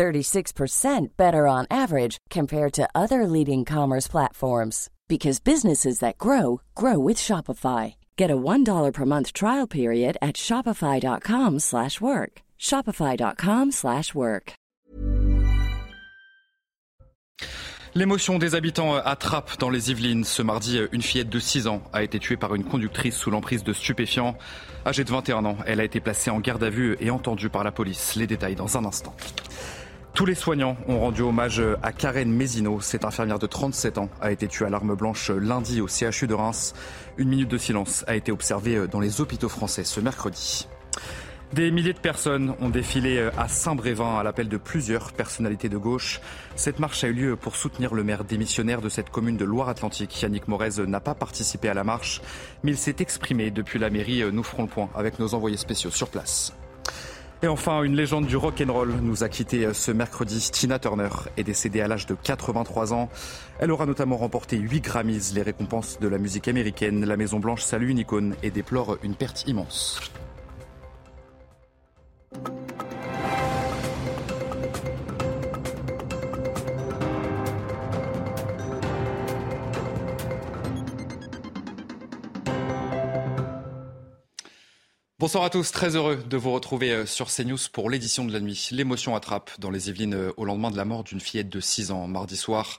36% better on average compared to other leading commerce platforms because businesses that grow grow with Shopify. Get a $1 per month trial period at shopify.com/work. shopify.com/work. L'émotion des habitants à Trappes dans les Yvelines. Ce mardi, une fillette de 6 ans a été tuée par une conductrice sous l'emprise de stupéfiants. Âgée de 21 ans, elle a été placée en garde à vue et entendue par la police. Les détails dans un instant. Tous les soignants ont rendu hommage à Karen Mézineau. Cette infirmière de 37 ans a été tuée à l'arme blanche lundi au CHU de Reims. Une minute de silence a été observée dans les hôpitaux français ce mercredi. Des milliers de personnes ont défilé à Saint-Brévin à l'appel de plusieurs personnalités de gauche. Cette marche a eu lieu pour soutenir le maire démissionnaire de cette commune de Loire-Atlantique. Yannick Morez n'a pas participé à la marche, mais il s'est exprimé depuis la mairie. Nous ferons le point avec nos envoyés spéciaux sur place. Et enfin, une légende du rock and roll nous a quitté ce mercredi. Tina Turner est décédée à l'âge de 83 ans. Elle aura notamment remporté 8 Grammys, les récompenses de la musique américaine. La Maison Blanche salue une icône et déplore une perte immense. Bonsoir à tous, très heureux de vous retrouver euh, sur CNews pour l'édition de la nuit. L'émotion attrape dans les Yvelines euh, au lendemain de la mort d'une fillette de 6 ans mardi soir.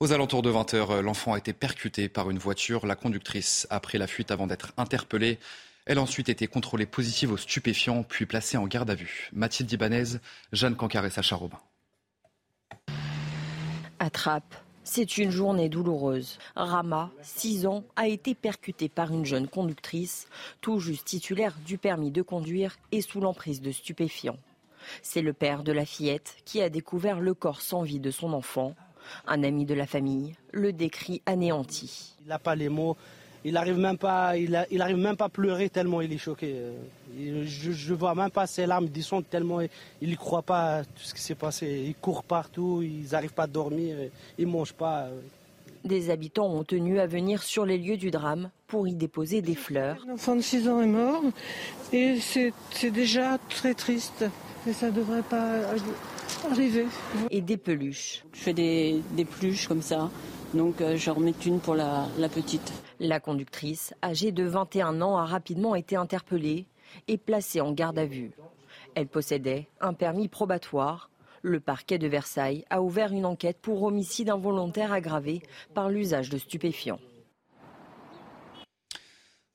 Aux alentours de 20h, euh, l'enfant a été percuté par une voiture. La conductrice a pris la fuite avant d'être interpellée. Elle a ensuite été contrôlée positive aux stupéfiants, puis placée en garde à vue. Mathilde Ibanez, Jeanne Cancar et Sacha Robin. Attrape. C'est une journée douloureuse. Rama, 6 ans, a été percuté par une jeune conductrice, tout juste titulaire du permis de conduire et sous l'emprise de stupéfiants. C'est le père de la fillette qui a découvert le corps sans vie de son enfant. Un ami de la famille le décrit anéanti. Il n'a pas les mots il n'arrive même pas, il, arrive même pas à pleurer tellement il est choqué. Je, ne vois même pas ses larmes descendre tellement il n'y croit pas à tout ce qui s'est passé. Il court partout, ils n'arrivent pas à dormir, ils mangent pas. Des habitants ont tenu à venir sur les lieux du drame pour y déposer des fleurs. L'enfant de 6 ans est mort et c'est déjà très triste. Et ça ne devrait pas arriver. Et des peluches. Je fais des, des peluches comme ça. Donc euh, je remets une pour la, petite. La conductrice, âgée de 21 ans, a rapidement été interpellée et placée en garde à vue. Elle possédait un permis probatoire. Le parquet de Versailles a ouvert une enquête pour homicide involontaire aggravé par l'usage de stupéfiants.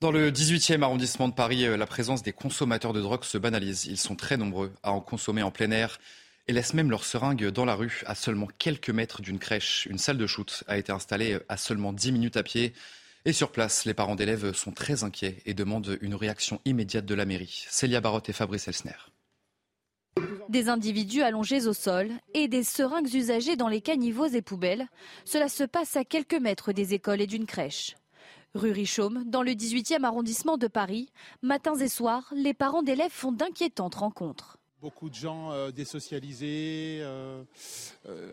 Dans le 18e arrondissement de Paris, euh, la présence des consommateurs de drogue se banalise. Ils sont très nombreux à en consommer en plein air et laissent même leurs seringues dans la rue, à seulement quelques mètres d'une crèche. Une salle de shoot a été installée à seulement 10 minutes à pied. Et sur place, les parents d'élèves sont très inquiets et demandent une réaction immédiate de la mairie. Célia Barotte et Fabrice Elsner. Des individus allongés au sol et des seringues usagées dans les caniveaux et poubelles. Cela se passe à quelques mètres des écoles et d'une crèche. Rue Richaume, dans le 18e arrondissement de Paris, matins et soirs, les parents d'élèves font d'inquiétantes rencontres. Beaucoup de gens euh, désocialisés, euh, euh,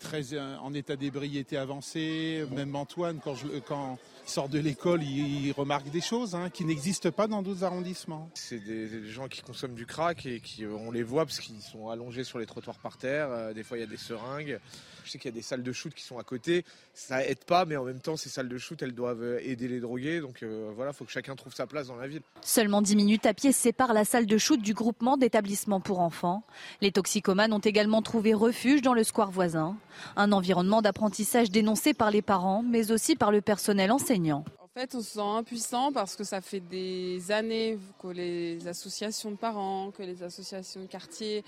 très en état d'ébriété avancé. Même Antoine, quand, je, quand il sort de l'école, il, remarque des choses hein, qui n'existent pas dans d'autres arrondissements. C'est des, gens qui consomment du crack et qui, on les voit parce qu'ils sont allongés sur les trottoirs par terre. des fois, il y a des seringues. Je sais qu'il y a des salles de shoot qui sont à côté. Ça aide pas, mais en même temps, ces salles de shoot, elles doivent aider les drogués. Donc euh, voilà, il faut que chacun trouve sa place dans la ville. Seulement 10 minutes à pied séparent la salle de shoot du groupement d'établissements pour enfants. Les toxicomanes ont également trouvé refuge dans le square voisin. Un environnement d'apprentissage dénoncé par les parents, mais aussi par le personnel enseignant. En fait, on se sent impuissant parce que ça fait des années que les associations de parents, que les associations de quartier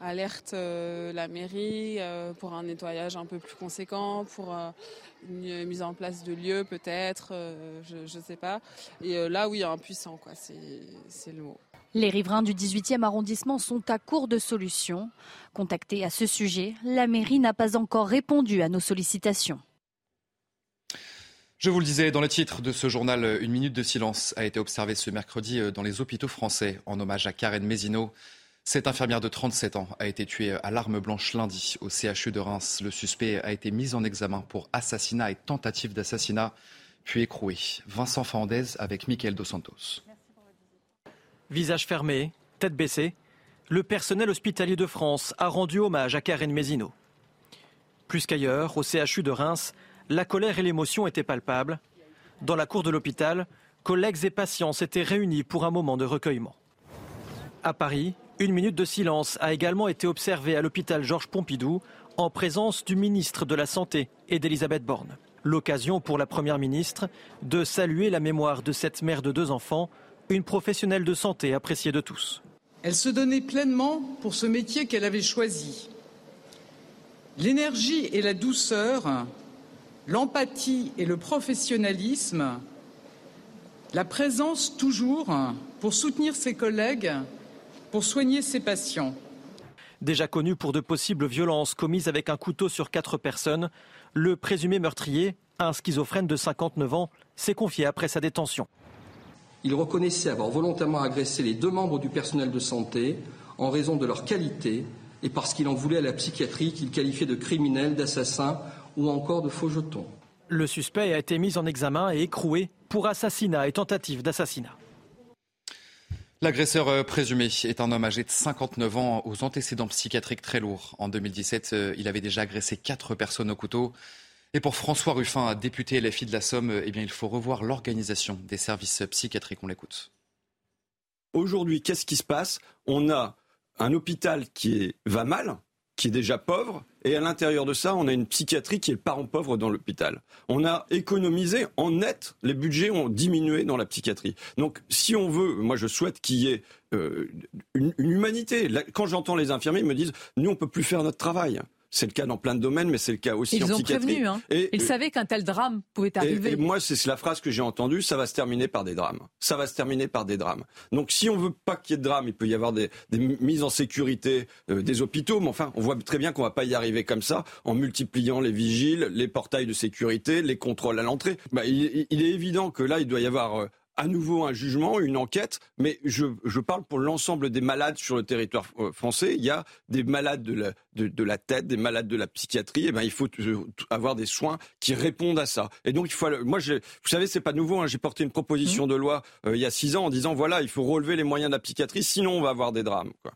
alerte euh, la mairie euh, pour un nettoyage un peu plus conséquent, pour euh, une mise en place de lieux peut-être, je ne sais pas. Et là, oui, impuissant, quoi, c'est le mot. Les riverains du 18e arrondissement sont à court de solutions. Contactés à ce sujet, la mairie n'a pas encore répondu à nos sollicitations. Je vous le disais dans le titre de ce journal, une minute de silence a été observée ce mercredi euh, dans les hôpitaux français en hommage à Karen Mézineau. Cette infirmière de 37 ans a été tuée à l'arme blanche lundi au CHU de Reims. Le suspect a été mis en examen pour assassinat et tentative d'assassinat, puis écroué. Vincent Fernandez avec Michael Dos Santos. Visage fermé, tête baissée, le personnel hospitalier de France a rendu hommage à Karen Mézineau. Plus qu'ailleurs, au CHU de Reims, la colère et l'émotion étaient palpables. Dans la cour de l'hôpital, collègues et patients s'étaient réunis pour un moment de recueillement. À Paris, une minute de silence a également été observée à l'hôpital Georges Pompidou en présence du ministre de la Santé et d'Elisabeth Borne. L'occasion pour la Première ministre de saluer la mémoire de cette mère de deux enfants, une professionnelle de santé appréciée de tous. Elle se donnait pleinement pour ce métier qu'elle avait choisi. L'énergie et la douceur l'empathie et le professionnalisme, la présence toujours pour soutenir ses collègues, pour soigner ses patients. Déjà connu pour de possibles violences commises avec un couteau sur quatre personnes, le présumé meurtrier, un schizophrène de 59 ans, s'est confié après sa détention. Il reconnaissait avoir volontairement agressé les deux membres du personnel de santé en raison de leur qualité et parce qu'il en voulait à la psychiatrie qu'il qualifiait de criminels, d'assassins ou encore de faux jetons. Le suspect a été mis en examen et écroué pour assassinat et tentative d'assassinat. L'agresseur euh, présumé est un homme âgé de 59 ans aux antécédents psychiatriques très lourds. En 2017, euh, il avait déjà agressé quatre personnes au couteau. Et pour François Ruffin, député LFI de la Somme, eh bien, il faut revoir l'organisation des services psychiatriques. On l'écoute. Aujourd'hui, qu'est-ce qui se passe? On a un hôpital qui va mal, qui est déjà pauvre, et à l'intérieur de ça, on a une psychiatrie qui est le parent pauvre dans l'hôpital. On a économisé en net, les budgets ont diminué dans la psychiatrie. Donc si on veut, moi je souhaite qu'il y ait euh, une, humanité. Quand j'entends les infirmiers, ils me disent, nous on peut plus faire notre travail. C'est le cas dans plein de domaines, mais c'est le cas aussi Ils en psychiatrie. Prévenu, hein. et, Ils savaient qu'un tel drame pouvait arriver. Et, et moi, c'est la phrase que j'ai entendue, ça va se terminer par des drames. Ça va se terminer par des drames. Donc si on veut pas qu'il y ait de drame, il peut y avoir des, des mises en sécurité euh, des hôpitaux, mais enfin, on voit très bien qu'on va pas y arriver comme ça, en multipliant les vigiles, les portails de sécurité, les contrôles à l'entrée. Bah, il, il, est évident que là, il doit y avoir... Euh, à nouveau un jugement, une enquête, mais je, je parle pour l'ensemble des malades sur le territoire euh, français. Il y a des malades de la, de, de la tête, des malades de la psychiatrie. Et ben, il faut avoir des soins qui répondent à ça. Et donc, il faut. Moi, je, vous savez, c'est pas nouveau. Hein, J'ai porté une proposition mmh. de loi euh, il y a six ans en disant voilà, il faut relever les moyens de la psychiatrie, sinon on va avoir des drames. Quoi.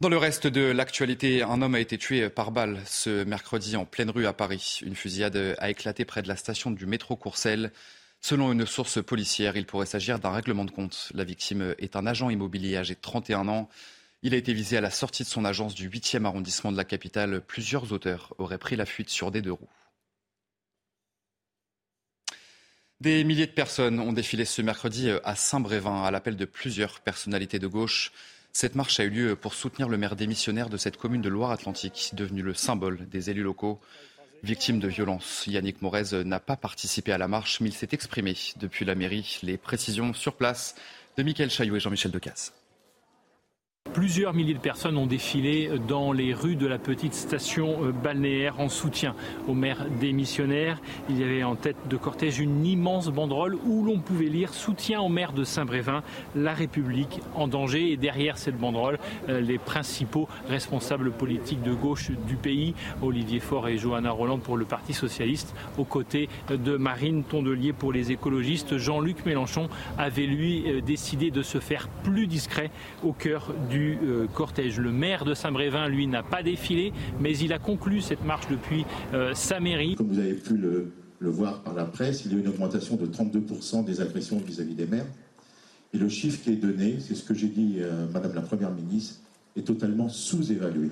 Dans le reste de l'actualité, un homme a été tué par balle ce mercredi en pleine rue à Paris. Une fusillade a éclaté près de la station du métro Courcelles. Selon une source policière, il pourrait s'agir d'un règlement de compte. La victime est un agent immobilier âgé de 31 ans. Il a été visé à la sortie de son agence du 8e arrondissement de la capitale. Plusieurs auteurs auraient pris la fuite sur des deux roues. Des milliers de personnes ont défilé ce mercredi à Saint-Brévin à l'appel de plusieurs personnalités de gauche. Cette marche a eu lieu pour soutenir le maire démissionnaire de cette commune de Loire-Atlantique, devenu le symbole des élus locaux. Victime de violence, Yannick Morez n'a pas participé à la marche, mais il s'est exprimé depuis la mairie. Les précisions sur place de Michael Chaillot et Jean-Michel Decaze. Plusieurs milliers de personnes ont défilé dans les rues de la petite station euh, balnéaire en soutien au maire démissionnaire. Il y avait en tête de cortège une immense banderole où l'on pouvait lire soutien au maire de Saint-Brévin, la République en danger. Et derrière cette banderole, euh, les principaux responsables politiques de gauche du pays, Olivier Faure et Johanna Roland pour le Parti socialiste, aux côtés de Marine Tondelier pour les écologistes. Jean-Luc Mélenchon avait lui euh, décidé de se faire plus discret au cœur du euh, cortège. Le maire de Saint-Brévin, lui, n'a pas défilé, mais il a conclu cette marche depuis euh, sa mairie. Comme vous avez pu le, le, voir par la presse, il y a une augmentation de 32% des agressions vis-à-vis -vis des maires. Et le chiffre qui est donné, c'est ce que j'ai dit, euh, Madame la Première ministre, est totalement sous-évalué.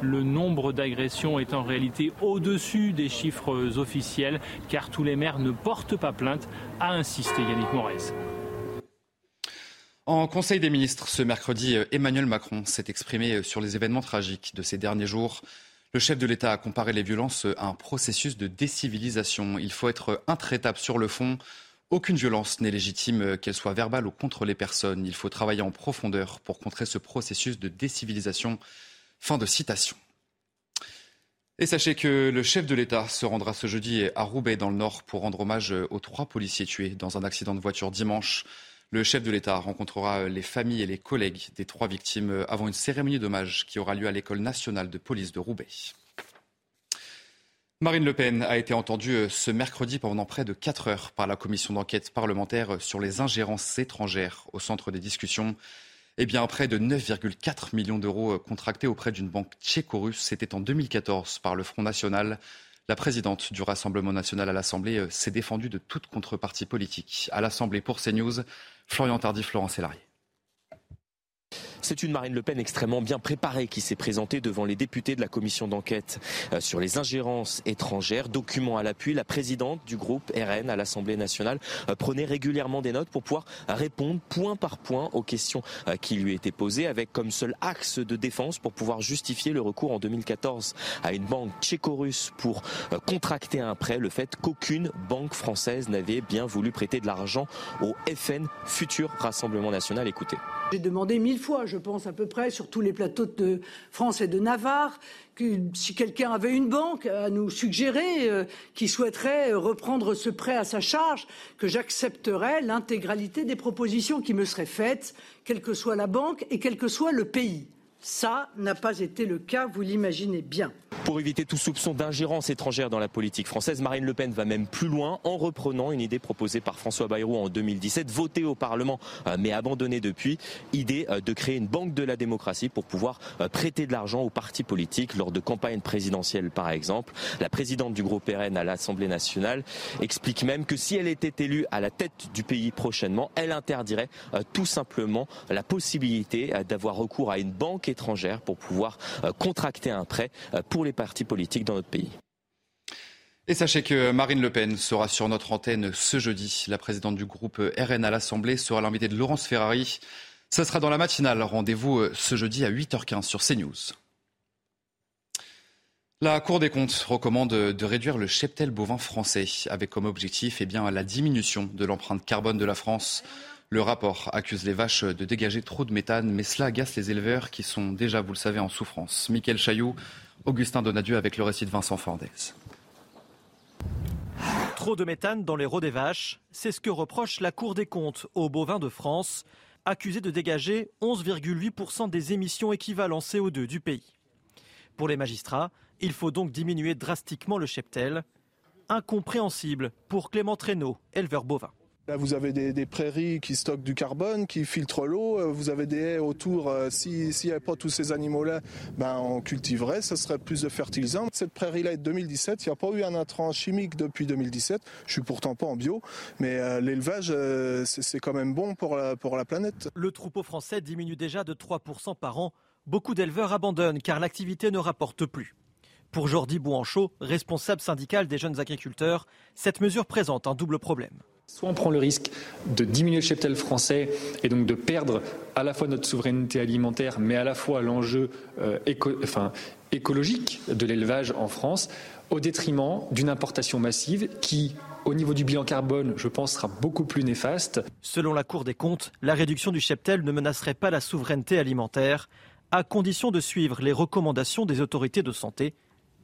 Le nombre d'agressions est en réalité au-dessus des chiffres officiels, car tous les maires ne portent pas plainte, a insisté Yannick Morez. En Conseil des ministres, ce mercredi, Emmanuel Macron s'est exprimé sur les événements tragiques de ces derniers jours. Le chef de l'État a comparé les violences à un processus de décivilisation. Il faut être intraitable sur le fond. Aucune violence n'est légitime, qu'elle soit verbale ou contre les personnes. Il faut travailler en profondeur pour contrer ce processus de décivilisation. Fin de citation. Et sachez que le chef de l'État se rendra ce jeudi à Roubaix dans le Nord pour rendre hommage aux trois policiers tués dans un accident de voiture dimanche. Le chef de l'État rencontrera les familles et les collègues des trois victimes avant une cérémonie d'hommage qui aura lieu à l'École nationale de police de Roubaix. Marine Le Pen a été entendue ce mercredi pendant près de 4 heures par la commission d'enquête parlementaire sur les ingérences étrangères au centre des discussions. Eh bien, près de 9,4 millions d'euros contractés auprès d'une banque tchéco-russe, c'était en 2014 par le Front National. La présidente du Rassemblement national à l'Assemblée s'est défendue de toute contrepartie politique. À l'Assemblée pour CNews, Florian Tardif, Florent Sélarié. C'est une Marine Le Pen extrêmement bien préparée qui s'est présentée devant les députés de la commission d'enquête euh, sur les ingérences étrangères. Document à l'appui, la présidente du groupe RN à l'Assemblée nationale euh, prenait régulièrement des notes pour pouvoir répondre point par point aux questions euh, qui lui étaient posées avec comme seul axe de défense pour pouvoir justifier le recours en 2014 à une banque tchéco-russe pour contracter un prêt, le fait qu'aucune banque française n'avait bien voulu prêter de l'argent au FN, futur Rassemblement national. Écoutez. J'ai demandé mille fois, je pense à peu près, sur tous les plateaux de France et de Navarre, que si quelqu'un avait une banque à nous suggérer euh, qui souhaiterait reprendre ce prêt à sa charge, que j'accepterais l'intégralité des propositions qui me seraient faites, quelle que soit la banque et quel que soit le pays. Ça n'a pas été le cas, vous l'imaginez bien. Pour éviter tout soupçon d'ingérence étrangère dans la politique française, Marine Le Pen va même plus loin en reprenant une idée proposée par François Bayrou en 2017, votée au Parlement euh, mais abandonnée depuis, idée euh, de créer une banque de la démocratie pour pouvoir euh, prêter de l'argent aux partis politiques lors de campagnes présidentielles par exemple. La présidente du groupe RN à l'Assemblée nationale explique même que si elle était élue à la tête du pays prochainement, elle interdirait tout simplement la possibilité d'avoir recours à une banque étrangère pour pouvoir euh, contracter un prêt euh, pour les partis politiques dans notre pays. Et sachez que Marine Le Pen sera sur notre antenne ce jeudi. La présidente du groupe RN à l'Assemblée sera l'invitée de Laurence Ferrari. Ce sera dans la matinale. Rendez-vous euh, ce jeudi à 8h15 sur CNews. La Cour des comptes recommande de réduire le cheptel bovin français avec comme objectif eh bien, la diminution de l'empreinte carbone de la France. Le rapport accuse les vaches de dégager trop de méthane, mais cela agace les éleveurs qui sont déjà, vous le savez, en souffrance. Michael Chailloux, Augustin Donadieu avec le récit de Vincent Fordez. Trop de méthane dans les rots des vaches, c'est ce que reproche la Cour des comptes aux bovins de France, accusés de dégager 11,8% des émissions équivalent CO2 du pays. Pour les magistrats, il faut donc diminuer drastiquement le cheptel. Incompréhensible pour Clément Traîneau, éleveur bovin. Là, vous avez des, prairies qui stockent du carbone, qui filtrent l'eau. Euh, vous avez des haies autour. Euh, s'il n'y avait pas tous ces animaux-là, ben, on cultiverait. Ce serait plus de fertilisants. Cette prairie-là est de 2017. Il n'y a pas eu un intrant chimique depuis 2017. Je suis pourtant pas en bio. Mais euh, l'élevage, c'est quand même bon pour la, pour la planète. Le troupeau français diminue déjà de 3% par an. Beaucoup d'éleveurs abandonnent car l'activité ne rapporte plus. Pour Jordi Bouanchot, responsable syndical des jeunes agriculteurs, cette mesure présente un double problème. Soit on prend le risque de diminuer le cheptel français et donc de perdre à la fois notre souveraineté alimentaire, mais à la fois l'enjeu euh, écologique de l'élevage en France, au détriment d'une importation massive qui, au niveau du bilan carbone, je pense, sera beaucoup plus néfaste. Selon la Cour des comptes, la réduction du cheptel ne menacerait pas la souveraineté alimentaire, à condition de suivre les recommandations des autorités de santé,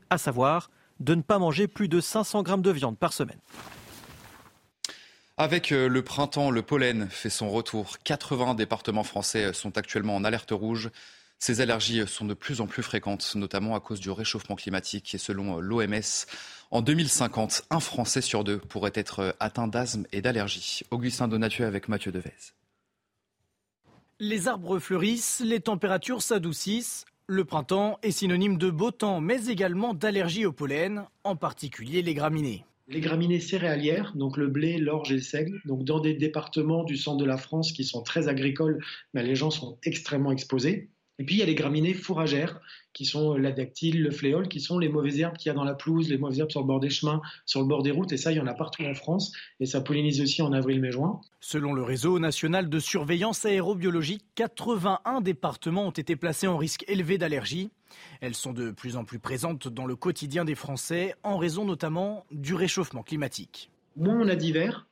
à savoir de ne pas manger plus de 500 grammes de viande par semaine. Avec euh, le printemps, le pollen fait son retour. 80 départements français sont actuellement en alerte rouge. Ces allergies sont de plus en plus fréquentes, notamment à cause du réchauffement climatique. Et selon euh, l'OMS, en 2050, un Français sur deux pourrait être euh, atteint d'asthme et d'allergie. Augustin Donatieu avec Mathieu Devez. Les arbres fleurissent, les températures s'adoucissent. Le printemps est synonyme de beau temps, mais également d'allergie au pollen, en particulier les graminées les graminées céréalières, donc le blé, l'orge et le seigle, donc dans des départements du centre de la France qui sont très agricoles, les gens sont extrêmement exposés. Et puis il y a les graminées fourragères, qui sont la dactyle, le fléol, qui sont les mauvaises herbes qu'il y a dans la pelouse, les mauvaises herbes sur le bord des chemins, sur le bord des routes, et ça, il y en a partout en France, et ça pollinise aussi en avril, mai, juin. Selon le réseau national de surveillance aérobiologique, 81 départements ont été placés en risque élevé d'allergie. Elles sont de plus en plus présentes dans le quotidien des Français, en raison notamment du réchauffement climatique. Moins on a d'hiver,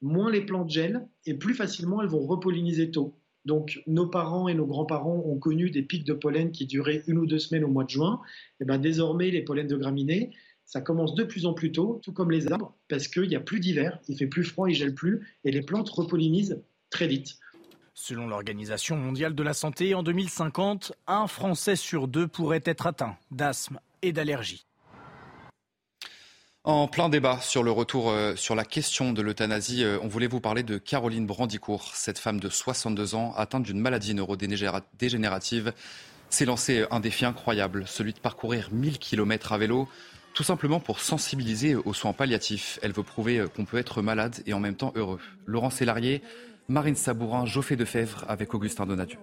moins les plantes gèlent et plus facilement elles vont repolliniser tôt. Donc nos parents et nos grands-parents ont connu des pics de pollen qui duraient une ou deux semaines au mois de juin. Et ben désormais, les pollens de graminées, ça commence de plus en plus tôt, tout comme les arbres, parce qu'il n'y a plus d'hiver, il fait plus froid, il gèle plus, et les plantes repollinisent très vite. Selon l'Organisation mondiale de la santé, en 2050, un Français sur deux pourrait être atteint d'asthme et d'allergie. En plein débat sur le retour euh, sur la question de l'euthanasie, euh, on voulait vous parler de Caroline Brandicourt. Cette femme de 62 ans, atteinte d'une maladie neurodégénérative, s'est lancée un défi incroyable, celui de parcourir 1000 km à vélo, tout simplement pour sensibiliser aux soins palliatifs. Elle veut prouver euh, qu'on peut être malade et en même temps heureux. Laurent Sélarié, Marine Sabourin, Geoffrey Defebvre avec Augustin Donadieu.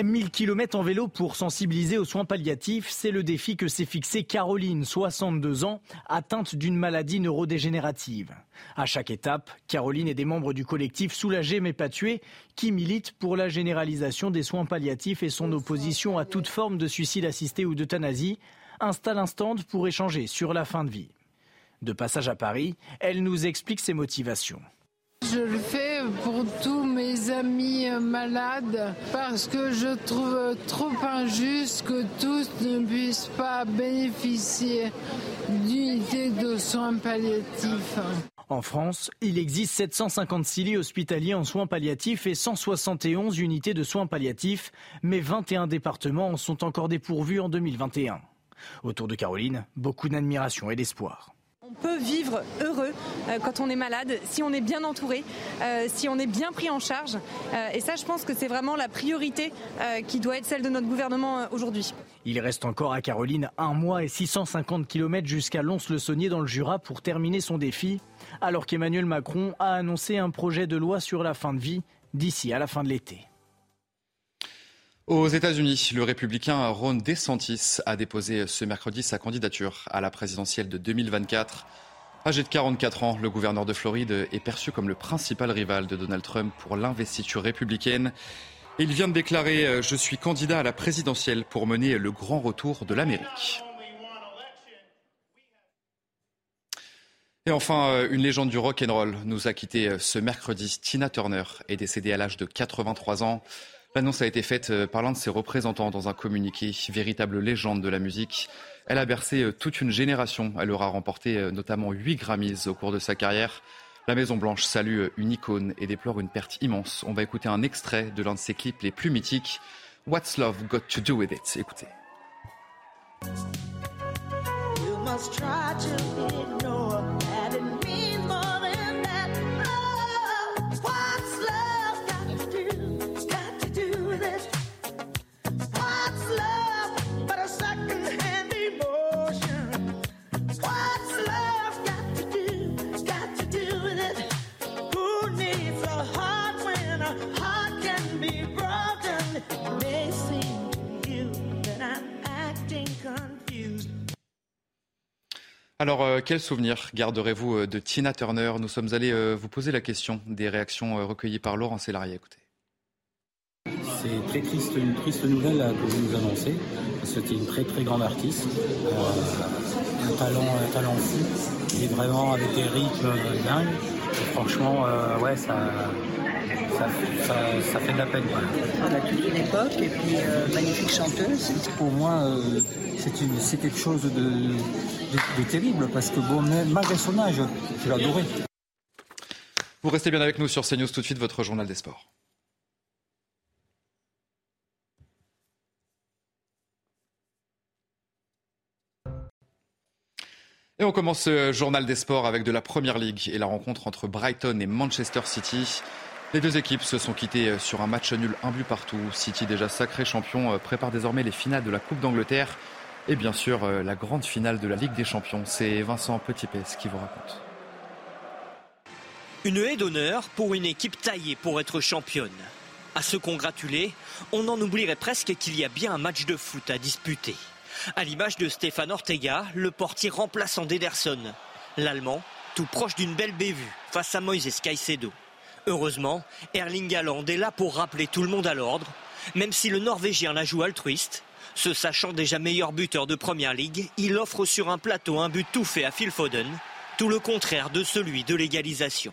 1000 km en vélo pour sensibiliser aux soins palliatifs, c'est le défi que s'est fixé Caroline, 62 ans, atteinte d'une maladie neurodégénérative. À chaque étape, Caroline et des membres du collectif Soulagé mais pas tué, qui militent pour la généralisation des soins palliatifs et son opposition à toute forme de suicide assisté ou d'euthanasie, installent un stand pour échanger sur la fin de vie. De passage à Paris, elle nous explique ses motivations. Je le fais pour tous mes amis malades parce que je trouve trop injuste que tous ne puissent pas bénéficier d'unités de soins palliatifs. En France, il existe 756 lits hospitaliers en soins palliatifs et 171 unités de soins palliatifs, mais 21 départements en sont encore dépourvus en 2021. Autour de Caroline, beaucoup d'admiration et d'espoir. On peut vivre heureux euh, quand on est malade, si on est bien entouré, euh, si on est bien pris en charge. Euh, et ça, je pense que c'est vraiment la priorité qui doit être celle de notre gouvernement aujourd'hui. Il reste encore à Caroline un mois et 650 km jusqu'à Lons-le-Saunier dans le Jura pour terminer son défi, alors qu'Emmanuel Macron a annoncé un projet de loi sur la fin de vie d'ici à la fin de l'été. Aux États-Unis, le républicain Ron DeSantis a déposé ce mercredi sa candidature à la présidentielle de 2024. Âgé de 44 ans, le gouverneur de Floride est perçu comme le principal rival de Donald Trump pour l'investiture républicaine. Il vient de déclarer euh, Je suis candidat à la présidentielle pour mener le grand retour de l'Amérique. Et enfin, euh, une légende du rock and roll nous a quitté euh, ce mercredi. Tina Turner est décédée à l'âge de 83 ans. L'annonce a été faite euh, par l'un de ses représentants dans un communiqué, véritable légende de la musique. Elle a bercé euh, toute une génération. Elle aura remporté euh, notamment 8 Grammys au cours de sa carrière. La Maison-Blanche salue une icône et déplore une perte immense. On va écouter un extrait de l'un de ses clips les plus mythiques, What's Love Got to Do With It? Écoutez. Alors, euh, quel souvenir garderez-vous euh, de Tina Turner? Nous sommes allés euh, vous poser la question des réactions recueillies par Laurent Sélarié. Écoutez. C'est très triste, une triste nouvelle que vous nous annoncez. C'était une très très grande artiste, un talent, un talent fou, et vraiment avec des rythmes dingues. franchement, ouais, ça, ça, fait de la peine. On a toute une époque et puis magnifique chanteuse. Pour moi, c'est quelque chose de, terrible parce que bon, malgré son âge, je l'ai Vous restez bien avec nous sur CNews tout de suite, votre journal des sports. Et on commence ce journal des sports avec de la Première Ligue et la rencontre entre Brighton et Manchester City. Les deux équipes se sont quittées sur un match nul, un but partout. City, déjà sacré champion, prépare désormais les finales de la Coupe d'Angleterre. Et bien sûr, euh, la grande finale de la Ligue des Champions. C'est Vincent Petitpès qui vous raconte. Une haie d'honneur pour une équipe taillée pour être championne. À se congratuler, on en oublierait presque qu'il y a bien un match de foot à disputer. À l'image de Stéphane Ortega, le portier remplaçant d'Ederson. L'Allemand, tout proche d'une belle bévue face à Moïse Caicedo. Heureusement, Erling Haaland est là pour rappeler tout le monde à l'ordre, même si le Norvégien la joue altruiste se sachant déjà meilleur buteur de Première Ligue, il offre sur un plateau un but tout fait à Phil Foden. Tout le contraire de celui de l'égalisation.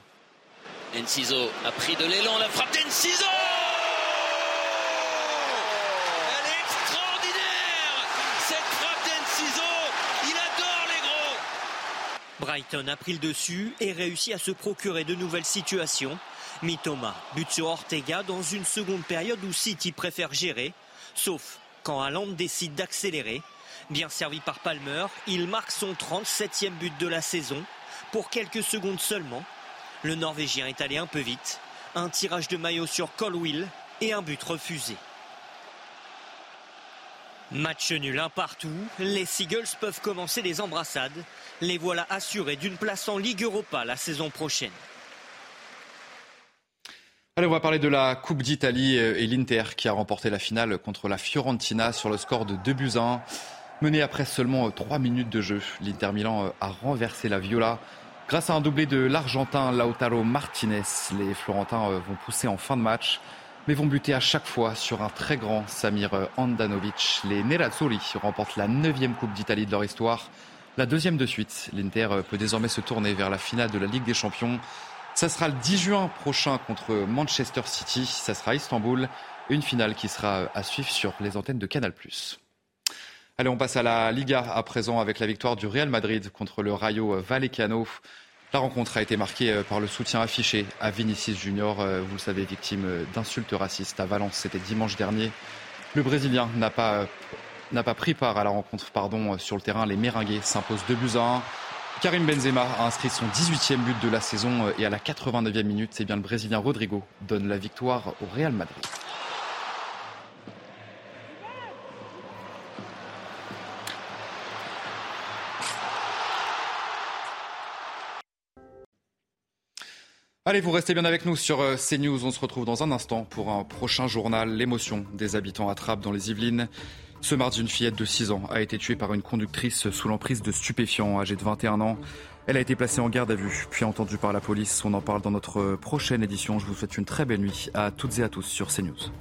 Enciso a pris de l'élan, la frappe d'Enciso Elle est extraordinaire Cette frappe d'Enciso, il adore les gros Brighton a pris le dessus et réussit à se procurer de nouvelles situations. Mitoma but sur Ortega dans une seconde période où City préfère gérer, sauf quand Haaland décide d'accélérer. Bien servi par Palmer, il marque son 37e but de la saison pour quelques secondes seulement. Le Norvégien est allé un peu vite. Un tirage de maillot sur Colwill et un but refusé. Match nul un partout, les Seagulls peuvent commencer les embrassades. Les voilà assurés d'une place en Ligue Europa la saison prochaine. Allez, on va parler de la Coupe d'Italie et l'Inter qui a remporté la finale contre la Fiorentina sur le score de 2 buts 1. Mené après seulement 3 minutes de jeu, l'Inter Milan a renversé la Viola. Grâce à un doublé de l'Argentin Lautaro Martinez, les Florentins vont pousser en fin de match, mais vont buter à chaque fois sur un très grand Samir Andanovic. Les Nerazzurri remportent la 9 Coupe d'Italie de leur histoire, la deuxième de suite. L'Inter peut désormais se tourner vers la finale de la Ligue des Champions. Ça sera le 10 juin prochain contre Manchester City. Ça sera Istanbul. Une finale qui sera à suivre sur les antennes de Canal+. Allez, on passe à la Liga à présent avec la victoire du Real Madrid contre le Rayo Vallecano. La rencontre a été marquée par le soutien affiché à Vinicius Junior, vous le savez, victime d'insultes racistes à Valence. C'était dimanche dernier. Le Brésilien n'a pas, pas pris part à la rencontre pardon, sur le terrain. Les Méringues s'imposent 2 buts à 1. Karim Benzema a inscrit son 18e but de la saison et à la 89e minute, c'est bien le Brésilien Rodrigo donne la victoire au Real Madrid. Allez, vous restez bien avec nous sur CNews. On se retrouve dans un instant pour un prochain journal. L'émotion des habitants à dans les Yvelines. Ce mardi, une fillette de 6 ans a été tuée par une conductrice sous l'emprise de stupéfiants âgée de 21 ans. Elle a été placée en garde à vue, puis entendue par la police. On en parle dans notre prochaine édition. Je vous souhaite une très belle nuit à toutes et à tous sur CNews.